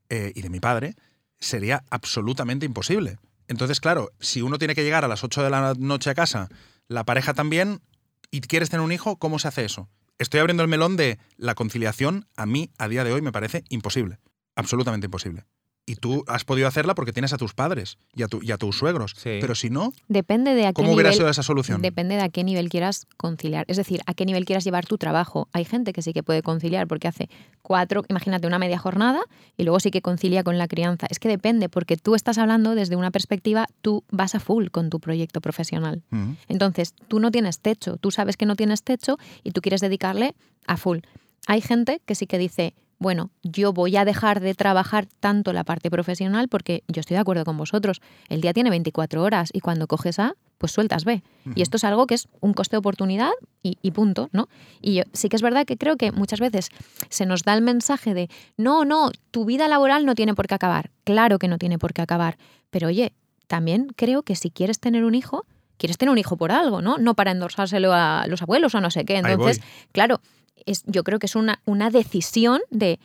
eh, y de mi padre, sería absolutamente imposible. Entonces, claro, si uno tiene que llegar a las 8 de la noche a casa, la pareja también, y quieres tener un hijo, ¿cómo se hace eso? Estoy abriendo el melón de la conciliación, a mí, a día de hoy, me parece imposible. Absolutamente imposible. Y tú has podido hacerla porque tienes a tus padres y a, tu- y a tus suegros. Sí. Pero si no, Depende de a qué ¿cómo hubiera nivel sido esa solución? Depende de a qué nivel quieras conciliar. Es decir, a qué nivel quieras llevar tu trabajo. Hay gente que sí que puede conciliar porque hace cuatro, imagínate, una media jornada y luego sí que concilia con la crianza. Es que depende, porque tú estás hablando desde una perspectiva, tú vas a full con tu proyecto profesional. Mm. Entonces, tú no tienes techo, tú sabes que no tienes techo y tú quieres dedicarle a full. Hay gente que sí que dice, bueno, yo voy a dejar de trabajar tanto la parte profesional porque yo estoy de acuerdo con vosotros. El día tiene 24 horas y cuando coges A, pues sueltas B. Y esto es algo que es un coste de oportunidad y, y punto, ¿no? Y yo, sí que es verdad que creo que muchas veces se nos da el mensaje de, no, no, tu vida laboral no tiene por qué acabar. Claro que no tiene por qué acabar. Pero oye, también creo que si quieres tener un hijo, quieres tener un hijo por algo, ¿no? No para endorsárselo a los abuelos o no sé qué. Entonces, claro, es, yo creo que es una, una decisión de,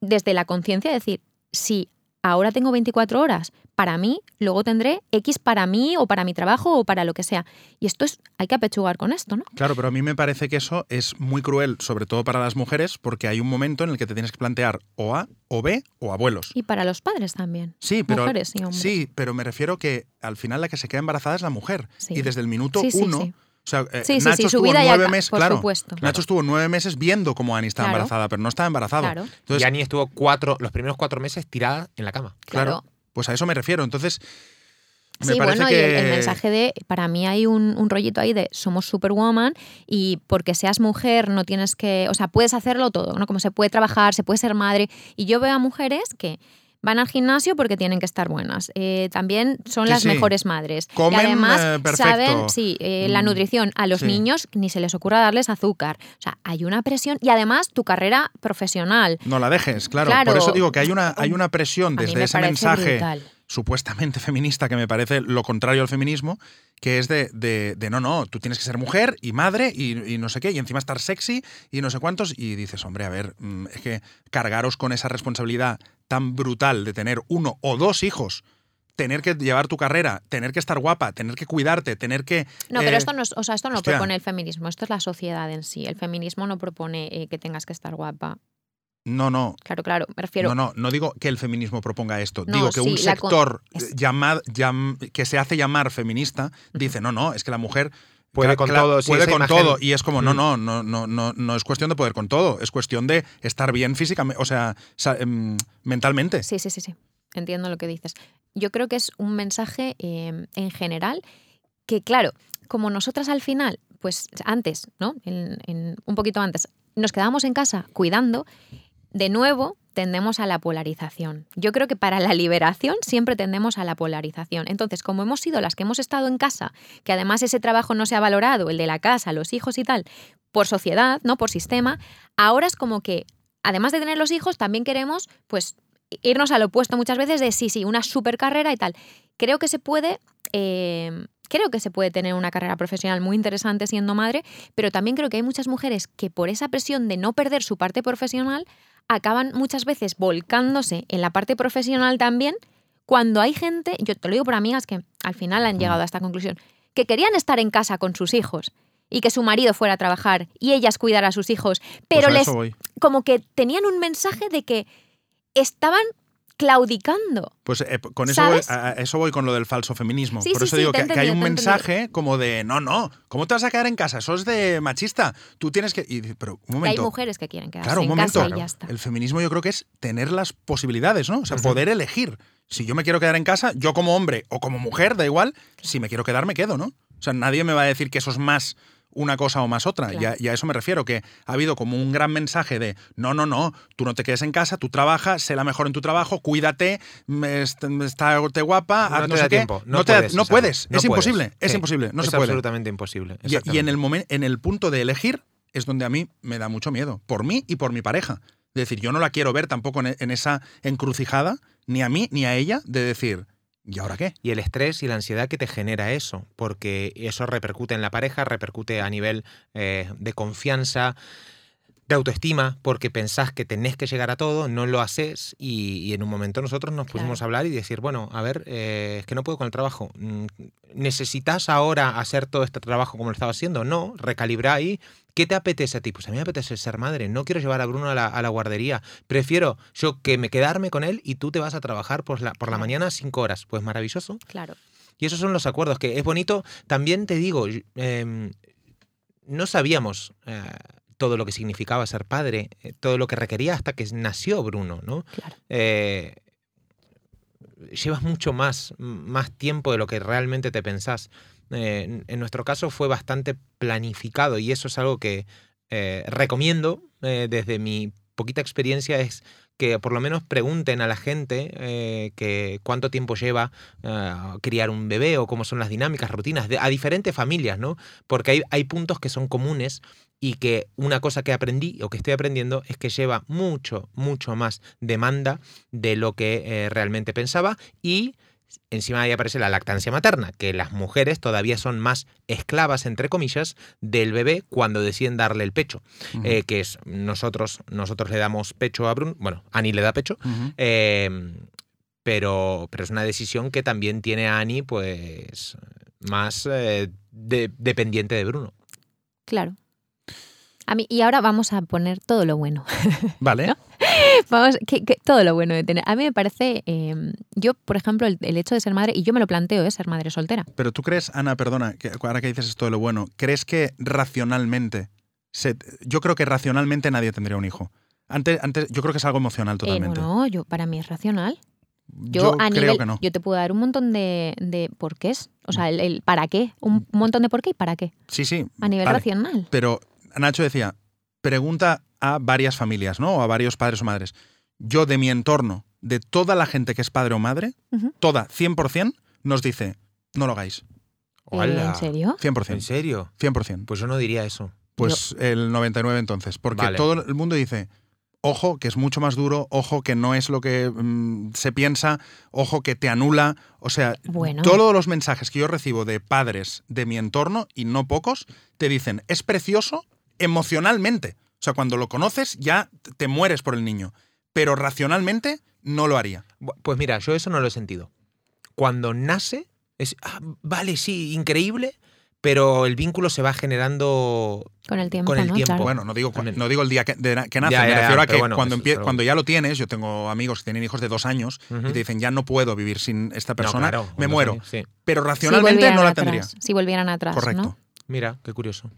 desde la conciencia, decir, si ahora tengo 24 horas para mí, luego tendré X para mí o para mi trabajo o para lo que sea. Y esto es, hay que apechugar con esto, ¿no? Claro, pero a mí me parece que eso es muy cruel, sobre todo para las mujeres, porque hay un momento en el que te tienes que plantear o A, o B, o abuelos. Y para los padres también. Sí, pero, Mujeres y hombres. sí, pero me refiero que al final la que se queda embarazada es la mujer. Sí. Y desde el minuto Sí, sí, uno, sea, eh, Sí, sí, Nacho sí, su estuvo nueve meses, por claro, supuesto. Nacho estuvo nueve meses viendo cómo Ani estaba Claro. embarazada, pero no estaba embarazado. Claro. Entonces, y Ani estuvo cuatro, los primeros cuatro meses tirada en la cama. claro, pues a eso me refiero. Entonces, me Sí, parece bueno, que y el, el mensaje de, para mí hay un, un rollito ahí de somos superwoman y porque seas mujer no tienes que, o sea, puedes hacerlo todo, ¿no? Como se puede trabajar, se puede ser madre. Y yo veo a mujeres que van al gimnasio porque tienen que estar buenas. Eh, también son Sí, las sí. mejores madres. Comen, y además eh, saben, sí, eh, la Mm, nutrición. A los sí. niños ni se les ocurra darles azúcar. O sea, hay una presión y además tu carrera profesional. no la dejes, claro. Claro. Por eso digo que hay una, hay una presión desde ese mensaje brutal. Supuestamente feminista que me parece lo contrario al feminismo, que es de, de- de, no, no, tú tienes que ser mujer y madre y, y no sé qué, y encima estar sexy y no sé cuántos, y dices, hombre, a ver, mm, es que cargaros con esa responsabilidad tan brutal de tener uno o dos hijos, tener que llevar tu carrera, tener que estar guapa, tener que cuidarte, tener que... No, eh, pero esto no, es- o sea, esto no hostia. propone el feminismo, esto es la sociedad en sí. El feminismo no propone eh, que tengas que estar guapa. No, no. Claro, claro, me refiero. No, no, no digo que el feminismo proponga esto. No, digo que sí, un con- sector es- llamad- llam- que se hace llamar feminista dice, no, no, es que la mujer Puede con todo, sí, puede con imagen- todo. Y es como, no, Mm. no, no, no, no, no es cuestión de poder con todo, es cuestión de estar bien físicamente, o sea, em, mentalmente. Sí, sí, sí, sí. Entiendo lo que dices. Yo creo que es un mensaje eh, en general que, claro, como nosotras al final, pues antes, ¿no? En- en- un poquito antes, nos quedábamos en casa cuidando, de nuevo tendemos a la polarización. Yo creo que para la liberación siempre tendemos a la polarización. Entonces, como hemos sido las que hemos estado en casa, que además ese trabajo no se ha valorado, el de la casa, los hijos y tal, por sociedad, no por sistema, ahora es como que, además de tener los hijos, también queremos, pues, irnos al opuesto muchas veces de sí, sí, una super carrera y tal. Creo que se puede. eh, Creo que se puede tener una carrera profesional muy interesante siendo madre, pero también creo que hay muchas mujeres que por esa presión de no perder su parte profesional acaban muchas veces volcándose en la parte profesional también, cuando hay gente, yo te lo digo por amigas que al final han llegado a esta conclusión, que querían estar en casa con sus hijos y que su marido fuera a trabajar y ellas cuidar a sus hijos, pero Pues a les voy. como que tenían un mensaje de que estaban claudicando. Pues eh, con eso voy, ¿Sabes? a a eso voy con lo del falso feminismo. Sí, Por sí, eso sí, digo que, que hay un entendido, mensaje como de, no, no, ¿cómo te vas a quedar en casa? Eso es de machista. Tú tienes que... y- pero un Que hay momento. mujeres que quieren quedarse Claro, un en momento. casa y ya está. El feminismo yo creo que es tener las posibilidades, ¿no? O sea, poder elegir. Si yo me quiero quedar en casa, yo como hombre o como mujer, da igual, si me quiero quedar, me quedo, ¿no? O sea, nadie me va a decir que eso es más una cosa o más otra. Claro. Y, a, y a eso me refiero, que ha habido como un gran mensaje de no, no, no, tú no te quedes en casa, tú trabajas, sé la mejor en tu trabajo, cuídate, me est- está te guapa, No haz te no sé da qué. tiempo, no te da- puedes, no Isabel, puedes, no es puedes. imposible, es Sí, imposible, no es se puede. absolutamente imposible. Y- Y, en el, momen- en el punto de elegir es donde a mí me da mucho miedo, por mí y por mi pareja. Es decir, yo no la quiero ver tampoco en, en esa encrucijada, ni a mí ni a ella, de decir, ¿y ahora qué? Y el estrés y la ansiedad que te genera eso, porque eso repercute en la pareja, repercute a nivel eh, de confianza, de autoestima, porque pensás que tenés que llegar a todo, no lo haces y, y en un momento nosotros nos pusimos Claro. a hablar y decir, bueno, a ver, eh, es que no puedo con el trabajo. Mm, ¿Necesitas ahora hacer todo este trabajo como lo estaba haciendo? No, recalibra ahí. ¿Qué te apetece a ti? Pues a mí me apetece ser madre. No quiero llevar a Bruno a la, a la guardería. Prefiero yo que me quedarme con él y tú te vas a trabajar por la, por la mañana cinco horas. Pues maravilloso. Claro. Y esos son los acuerdos, que es bonito. También te digo, em, no sabíamos eh, todo lo que significaba ser padre, eh, todo lo que requería hasta que nació Bruno, ¿no? Claro. Eh, llevas mucho más, más tiempo de lo que realmente te pensás. Eh, en- nuestro caso fue bastante planificado y eso es algo que eh, recomiendo desde mi poquita experiencia es que por lo menos pregunten a la gente eh, que cuánto tiempo lleva eh, criar un bebé o cómo son las dinámicas, rutinas, de- a diferentes familias, ¿no? Porque hay, hay puntos que son comunes y que una cosa que aprendí o que estoy aprendiendo es que lleva mucho, mucho más demanda de lo que eh, realmente pensaba y encima ahí aparece la lactancia materna, que las mujeres todavía son más esclavas, entre comillas, del bebé cuando deciden darle el pecho, eh, que es nosotros, nosotros le damos pecho a Bruno, bueno, Ani le da pecho, eh, pero, pero es una decisión que también tiene a Ani, pues, más eh, de- dependiente de Bruno. Claro. A mí, y ahora vamos a poner todo lo bueno. Vale. Vamos, que, que- todo lo bueno de tener. A mí me parece, eh, yo, por ejemplo, el, el hecho de ser madre, y yo me lo planteo, ¿eh? ser madre soltera. Pero tú crees, Ana, perdona, que ahora que dices esto de lo bueno, ¿crees que racionalmente, se- yo creo que racionalmente nadie tendría un hijo? Antes, antes, yo creo que es algo emocional Eh, totalmente. no, yo, para mí es racional. Yo, Yo, a creo nivel, que no. yo te puedo dar un montón de, de porqués. O sea, el, el para qué. Un montón de por qué y para qué. Sí, sí. A nivel vale. racional. Pero Nacho decía, pregunta a varias familias, ¿no? O a varios padres o madres. Yo de mi entorno, de toda la gente que es padre o madre, Ujú. toda, 100%, nos dice, no lo hagáis. ¡Hala! ¿En serio? 100%. ¿En serio? 100%. Pues yo no diría eso. Pues el 99 entonces. Porque Vale. todo el mundo dice, ojo, que es mucho más duro, ojo, que no es lo que mm, se piensa, ojo, que te anula. O sea, Bueno. todos los mensajes que yo recibo de padres de mi entorno, y no pocos, te dicen, es precioso emocionalmente. O sea, cuando lo conoces ya te mueres por el niño. Pero racionalmente no lo haría. Pues mira, yo eso no lo he sentido. Cuando nace, es, ah, vale, sí, increíble, pero el vínculo se va generando Con el tiempo, Con el ¿no? tiempo. Claro. Bueno, no digo, También. no digo el día que, de na- que nace, Ya, me ya, ya, refiero a que bueno, cuando, eso- pero- cuando ya lo tienes, yo tengo amigos que tienen hijos de dos años y te dicen, ya no puedo vivir sin esta persona, No, claro, me muero. años, sí. Pero racionalmente no la atrás, tendría. Si volvieran atrás, Correcto. ¿no? Mira, qué curioso.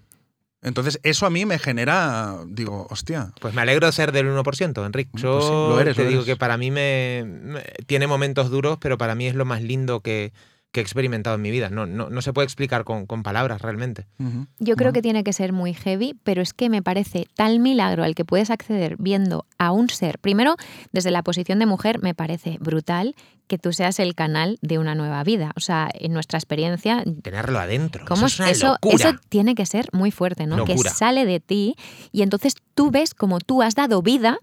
Entonces, eso a mí me genera, digo, hostia. Pues me alegro de ser del 1%, Enrique. Yo Pues sí, lo eres, te lo digo eres. que para mí me, me- tiene momentos duros, pero para mí es lo más lindo que, que he experimentado en mi vida. No, no, no se puede explicar con, con palabras realmente. Yo creo Bueno. que tiene que ser muy heavy, pero es que me parece tal milagro al que puedes acceder viendo a un ser. Primero, desde la posición de mujer, me parece brutal que tú seas el canal de una nueva vida. O sea, en nuestra experiencia, Tenerlo adentro. ¿cómo eso es una eso, locura. eso tiene que ser muy fuerte, ¿no? Locura. Que sale de ti y entonces tú ves como tú has dado vida,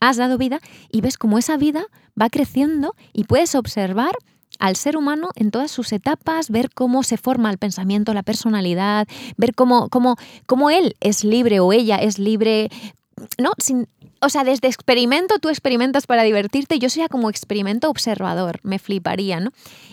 has dado vida y ves como esa vida va creciendo y puedes observar al ser humano en todas sus etapas, ver cómo se forma el pensamiento, la personalidad, ver cómo, cómo, cómo él es libre o ella es libre, ¿no? Sin, o sea, desde experimento tú experimentas para divertirte, yo sería como experimento observador, me fliparía, ¿no?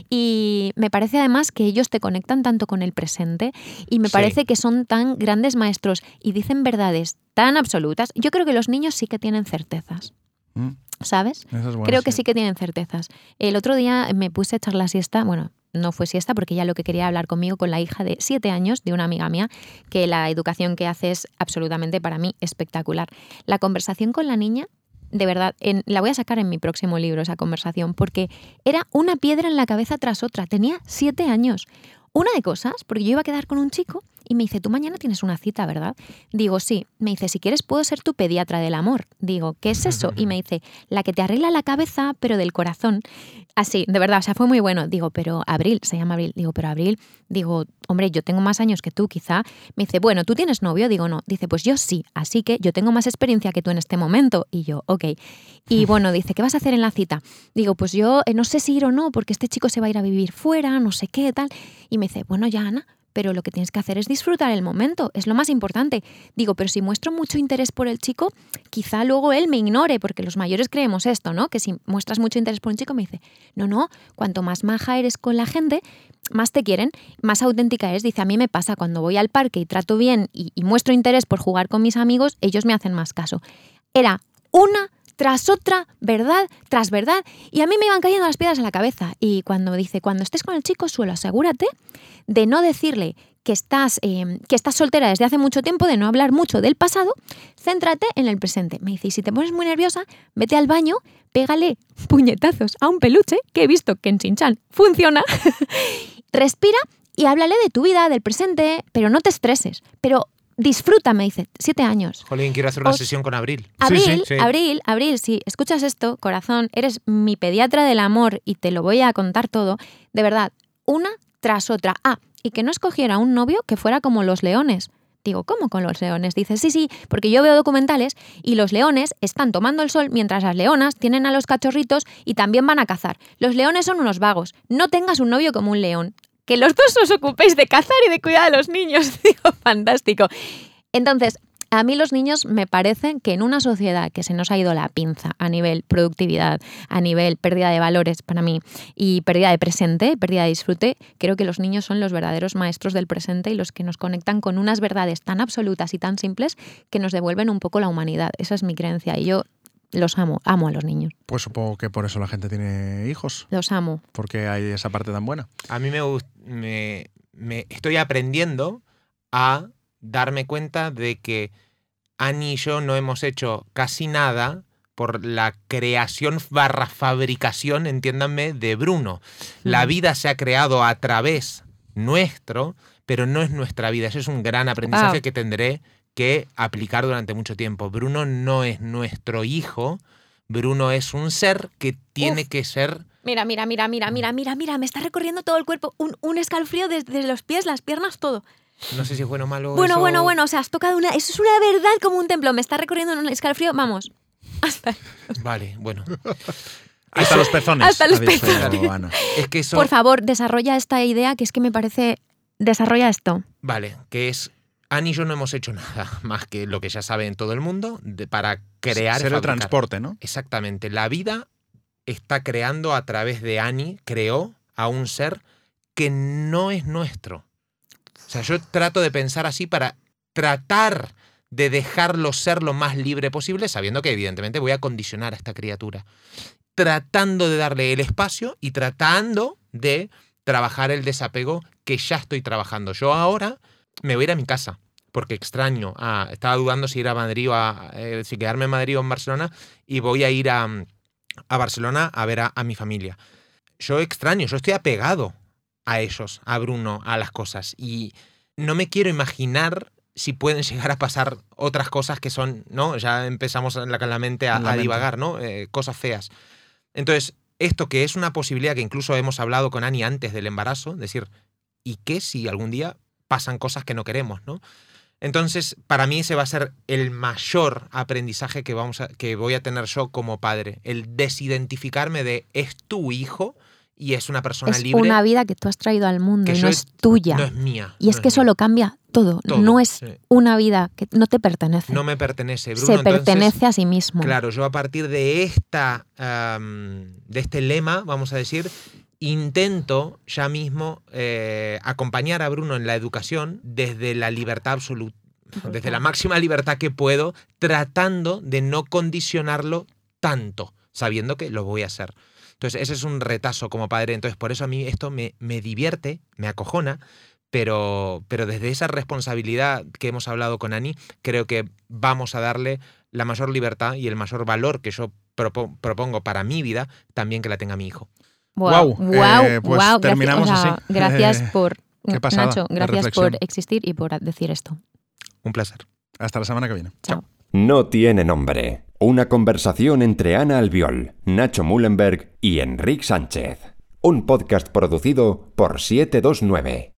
Y me parece además que ellos te conectan tanto con el presente y me Sí. parece que son tan grandes maestros y dicen verdades tan absolutas. Yo creo que los niños sí que tienen certezas, Mm, ¿sabes? es Creo que sí que tienen certezas. El otro día me puse a echar la siesta, bueno, no fue siesta porque ya lo que quería hablar conmigo con la hija de siete años de una amiga mía, que la educación que hace es absolutamente para mí espectacular. La conversación con la niña, de verdad, en- la voy a sacar en mi próximo libro, esa conversación, porque era una piedra en la cabeza tras otra. Tenía siete años. Una de cosas, porque yo iba a quedar con un chico Y me dice, tú mañana tienes una cita, ¿verdad? Digo, sí. Me dice, si quieres puedo ser tu pediatra del amor. Digo, ¿qué es eso? Y me dice, la que te arregla la cabeza, pero del corazón. Así, de verdad, o sea, fue muy bueno. Digo, pero Abril, se llama Abril. Digo, pero Abril, digo, hombre, yo tengo más años que tú, quizá. Me dice, bueno, ¿tú tienes novio? Digo, no. Dice, pues yo sí, así que yo tengo más experiencia que tú en este momento. Y yo, ok. Y bueno, dice, ¿qué vas a hacer en la cita? Digo, pues yo eh, no sé si ir o no, porque este chico se va a ir a vivir fuera, no sé qué, tal. Y me dice, bueno, ya, Ana, pero lo que tienes que hacer es disfrutar el momento, es lo más importante. Digo, pero si muestro mucho interés por el chico, quizá luego él me ignore, porque los mayores creemos esto, ¿no? Que si muestras mucho interés por un chico, me dice, no, no, cuanto más maja eres con la gente, más te quieren, más auténtica eres. Dice, a mí me pasa cuando voy al parque y trato bien y, y muestro interés por jugar con mis amigos, ellos me hacen más caso. Era una tras otra, verdad tras verdad, y a mí me iban cayendo las piedras en la cabeza. Y cuando dice, cuando estés con el chico, suelo asegúrate de no decirle que estás, eh, que estás soltera desde hace mucho tiempo, de no hablar mucho del pasado, céntrate en el presente. Me dice, y si te pones muy nerviosa, vete al baño, pégale puñetazos a un peluche, que he visto que en Chinchan funciona, respira y háblale de tu vida, del presente, pero no te estreses. Pero disfruta, me dice, siete años. Jolín, quiero hacer una sesión con Abril. Abril, sí. Abril, Abril, si escuchas esto, corazón, eres mi pediatra del amor y te lo voy a contar todo, de verdad, una tras otra. Ah, y que no escogiera un novio que fuera como los leones. Digo, ¿cómo con los leones? Dice, sí, sí, porque yo veo documentales y los leones están tomando el sol mientras las leonas tienen a los cachorritos y también van a cazar. Los leones son unos vagos. No tengas un novio como un león. Que los dos os ocupéis de cazar y de cuidar a los niños. Digo, fantástico. Entonces, a mí los niños me parecen que en una sociedad que se nos ha ido la pinza a nivel productividad, a nivel pérdida de valores para mí y pérdida de presente, pérdida de disfrute, creo que los niños son los verdaderos maestros del presente y los que nos conectan con unas verdades tan absolutas y tan simples que nos devuelven un poco la humanidad. Esa es mi creencia y yo los amo, amo a los niños, Pues supongo que por eso la gente tiene hijos, los amo. porque hay esa parte tan buena. A mí me, me, me estoy aprendiendo a darme cuenta de que Ani y yo no hemos hecho casi nada por la creación barra fabricación, entiéndanme, de Bruno. La vida se ha creado a través nuestro, pero no es nuestra vida. Ese es un gran aprendizaje Wow. que tendré que aplicar durante mucho tiempo. Bruno no es nuestro hijo, Bruno es un ser que tiene Uf. que ser Mira, mira, mira, mira, mira, mira, mira, me está recorriendo todo el cuerpo, un, un escalofrío desde los pies, las piernas, todo. No sé si es bueno o malo. Bueno, eso- bueno, bueno, o sea, has tocado una. Eso es una verdad como un templo. Me está recorriendo un escalofrío. Vamos. Hasta. Vale, bueno. Hasta los pezones. Hasta los pezones. Es que eso. Por favor, desarrolla esta idea que es que me parece. Desarrolla esto. Vale, que es. Ani y yo no hemos hecho nada más que lo que ya sabe en todo el mundo de- para crear. Ser el transporte, ¿no? Exactamente. La vida está creando a través de Ani, creó a un ser que no es nuestro. O sea, yo trato de pensar así para tratar de dejarlo ser lo más libre posible, sabiendo que evidentemente voy a condicionar a esta criatura. Tratando de darle el espacio y tratando de trabajar el desapego que ya estoy trabajando. Yo ahora me voy a ir a mi casa porque extraño. estaba dudando si ir a Madrid o a, eh, si quedarme en Madrid o en Barcelona y voy a ir a, a Barcelona a ver a, a mi familia. Yo extraño, yo estoy apegado a ellos, a Bruno, a las cosas y no me quiero imaginar si pueden llegar a pasar otras cosas que son, ¿no? Ya empezamos en la, mente a, divagar, ¿no? Eh, cosas feas. Entonces, esto que es una posibilidad que incluso hemos hablado con Ani antes del embarazo, decir, ¿y qué si algún día pasan cosas que no queremos, ¿no? Entonces, para mí ese va a ser el mayor aprendizaje que, vamos a- que voy a tener yo como padre, el desidentificarme de es tu hijo y es una persona Es libre, una vida que tú has traído al mundo y no es tuya. no es mía. y es que eso lo cambia todo. Todo, No es sí. una vida que no te pertenece. No me pertenece, Bruno. Se entonces, pertenece a sí mismo. Claro, yo a partir de esta de este lema, vamos a decir, intento ya mismo eh, acompañar a Bruno en la educación desde la libertad absoluta, desde la máxima libertad que puedo, tratando de no condicionarlo tanto, sabiendo que lo voy a hacer. Entonces, ese es un retazo como padre. Entonces, por eso a mí esto me, me divierte, me acojona, pero, pero desde esa responsabilidad que hemos hablado con Ani, creo que vamos a darle la mayor libertad y el mayor valor que yo propo- propongo para mi vida, también que la tenga mi hijo. Wow, wow, eh, pues wow. terminamos gracias, o sea, así. gracias por Qué pasada Nacho, gracias por existir y por decir esto. Un placer. Hasta la semana que viene. Chao. No tiene nombre. Una conversación entre Ana Albiol, Nacho Mullenberg y Enrique Sánchez. Un podcast producido por 729.